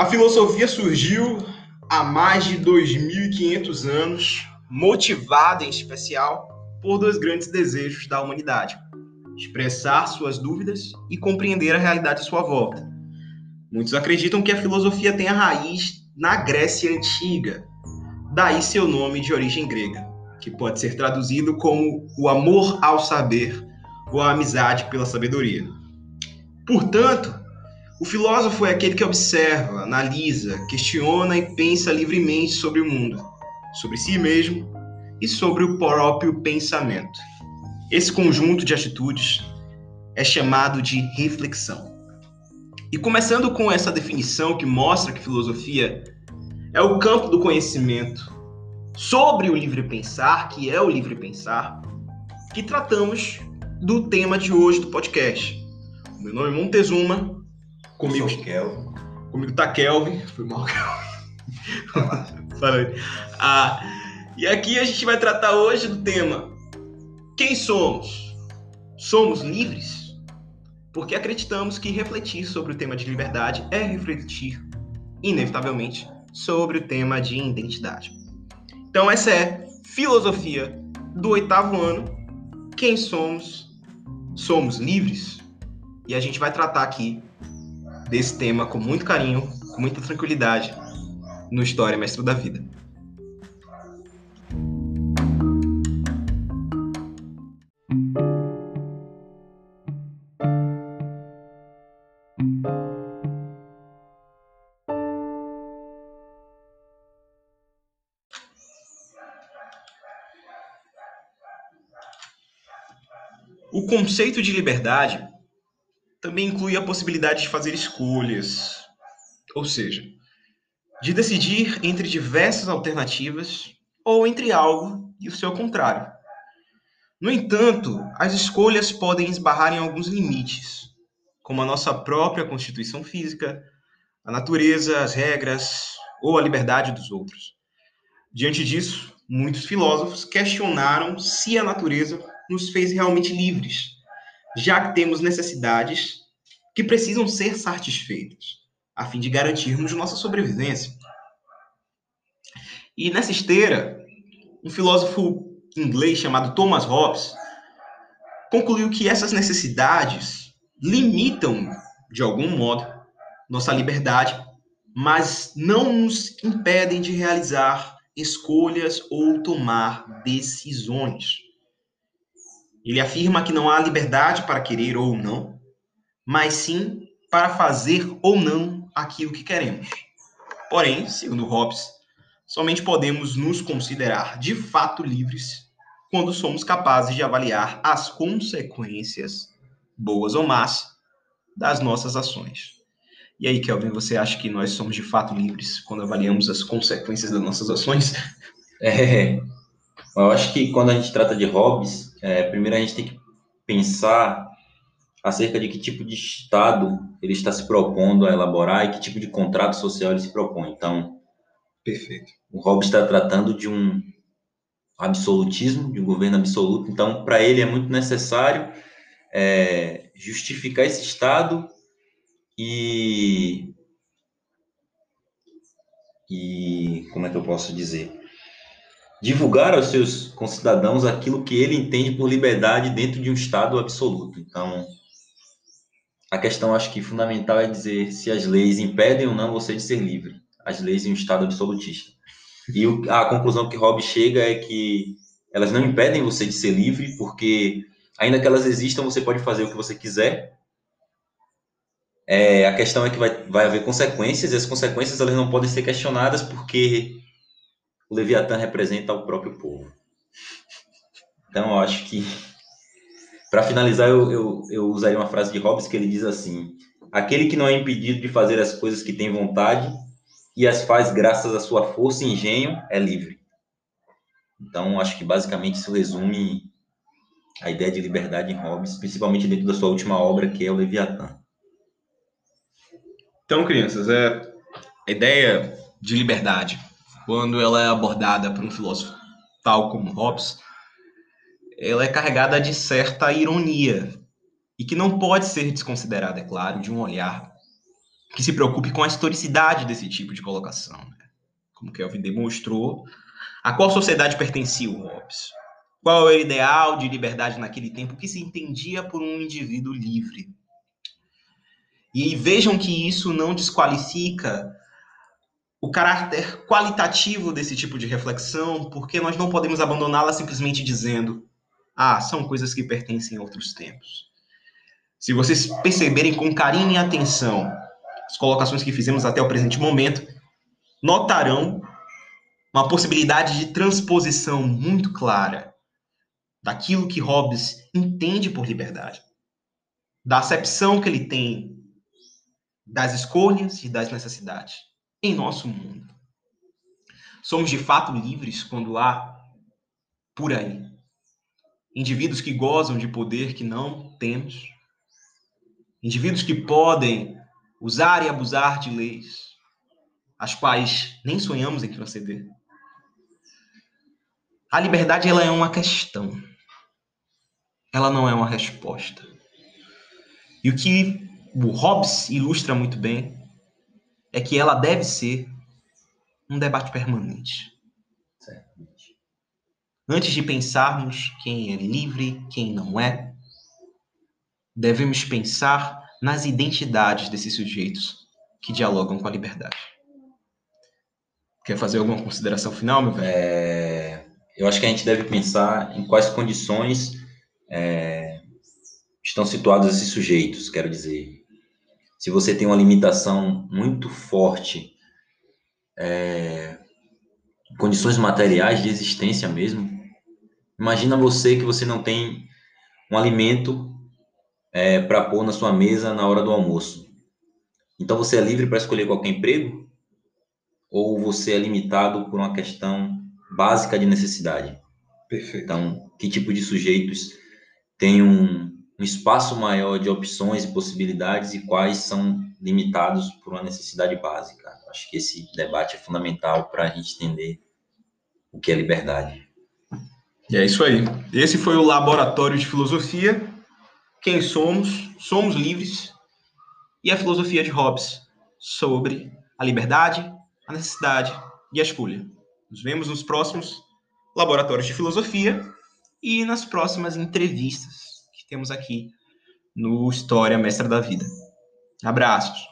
A filosofia surgiu há mais de 2.500 anos, motivada em especial por dois grandes desejos da humanidade: expressar suas dúvidas e compreender a realidade à sua volta. Muitos acreditam que a filosofia tem a raiz na Grécia Antiga, daí seu nome de origem grega, que pode ser traduzido como o amor ao saber ou a amizade pela sabedoria. Portanto, o filósofo é aquele que observa, analisa, questiona e pensa livremente sobre o mundo, sobre si mesmo e sobre o próprio pensamento. Esse conjunto de atitudes é chamado de reflexão. E começando com essa definição que mostra que filosofia é o campo do conhecimento sobre o livre pensar, que é o livre pensar, que tratamos do tema de hoje do podcast. Meu nome é Montezuma Comigo, Kelvin. Comigo tá Kelvin. Foi mal, Kelvin. Ah, e aqui a gente vai tratar hoje do tema: Quem somos? Somos livres? Porque acreditamos que refletir sobre o tema de liberdade é refletir, inevitavelmente, sobre o tema de identidade. Então, essa é filosofia do oitavo ano. Quem somos? Somos livres? E a gente vai tratar aqui desse tema com muito carinho, com muita tranquilidade no História Mestre da Vida. O conceito de liberdade também inclui a possibilidade de fazer escolhas, ou seja, de decidir entre diversas alternativas ou entre algo e o seu contrário. No entanto, as escolhas podem esbarrar em alguns limites, como a nossa própria constituição física, a natureza, as regras ou a liberdade dos outros. Diante disso, muitos filósofos questionaram se a natureza nos fez realmente livres já que temos necessidades que precisam ser satisfeitas, a fim de garantirmos nossa sobrevivência. E nessa esteira, um filósofo inglês chamado Thomas Hobbes concluiu que essas necessidades limitam, de algum modo, nossa liberdade, mas não nos impedem de realizar escolhas ou tomar decisões. Ele afirma que não há liberdade para querer ou não, mas sim para fazer ou não aquilo que queremos. Porém, segundo Hobbes, somente podemos nos considerar de fato livres quando somos capazes de avaliar as consequências, boas ou más, das nossas ações. E aí, Kelvin, você acha que nós somos de fato livres quando avaliamos as consequências das nossas ações? É, eu acho que quando a gente trata de Hobbes, é, primeiro a gente tem que pensar acerca de que tipo de Estado ele está se propondo a elaborar e que tipo de contrato social ele se propõe. Então, perfeito. O Hobbes está tratando de um absolutismo, de um governo absoluto. Então, para ele é muito necessário é, justificar esse Estado e e como é que eu posso dizer divulgar aos seus concidadãos aquilo que ele entende por liberdade dentro de um Estado absoluto. Então, a questão acho que fundamental é dizer se as leis impedem ou não você de ser livre, as leis em um Estado absolutista. E a conclusão que Hobbes chega é que elas não impedem você de ser livre, porque ainda que elas existam, você pode fazer o que você quiser. É, a questão é que vai, vai haver consequências, e as consequências elas não podem ser questionadas, porque o Leviatã representa o próprio povo. Então, eu acho que, para finalizar, eu, eu, eu usaria uma frase de Hobbes que ele diz assim: Aquele que não é impedido de fazer as coisas que tem vontade e as faz graças à sua força e engenho é livre. Então, acho que basicamente isso resume a ideia de liberdade em Hobbes, principalmente dentro da sua última obra, que é o Leviatã. Então, crianças, é a ideia de liberdade quando ela é abordada por um filósofo tal como Hobbes, ela é carregada de certa ironia e que não pode ser desconsiderada, é claro, de um olhar que se preocupe com a historicidade desse tipo de colocação. Né? Como Kelvin demonstrou, a qual sociedade pertencia o Hobbes? Qual era o ideal de liberdade naquele tempo que se entendia por um indivíduo livre? E vejam que isso não desqualifica o caráter qualitativo desse tipo de reflexão, porque nós não podemos abandoná-la simplesmente dizendo: ah, são coisas que pertencem a outros tempos. Se vocês perceberem com carinho e atenção as colocações que fizemos até o presente momento, notarão uma possibilidade de transposição muito clara daquilo que Hobbes entende por liberdade, da acepção que ele tem das escolhas e das necessidades em nosso mundo. Somos de fato livres quando há por aí indivíduos que gozam de poder que não temos, indivíduos que podem usar e abusar de leis as quais nem sonhamos em transcender. A liberdade ela é uma questão. Ela não é uma resposta. E o que o Hobbes ilustra muito bem é que ela deve ser um debate permanente. Certamente. Antes de pensarmos quem é livre, quem não é, devemos pensar nas identidades desses sujeitos que dialogam com a liberdade. Quer fazer alguma consideração final, meu velho? É, eu acho que a gente deve pensar em quais condições é, estão situados esses sujeitos, quero dizer se você tem uma limitação muito forte, é, condições materiais de existência mesmo, imagina você que você não tem um alimento é, para pôr na sua mesa na hora do almoço. Então você é livre para escolher qualquer emprego? Ou você é limitado por uma questão básica de necessidade? Perfeito. Então, que tipo de sujeitos tem um, um espaço maior de opções e possibilidades e quais são limitados por uma necessidade básica. Acho que esse debate é fundamental para a gente entender o que é liberdade. E é isso aí. Esse foi o Laboratório de Filosofia. Quem somos? Somos livres. E a filosofia de Hobbes sobre a liberdade, a necessidade e a escolha. Nos vemos nos próximos Laboratórios de Filosofia e nas próximas entrevistas temos aqui no História Mestra da Vida. Abraços.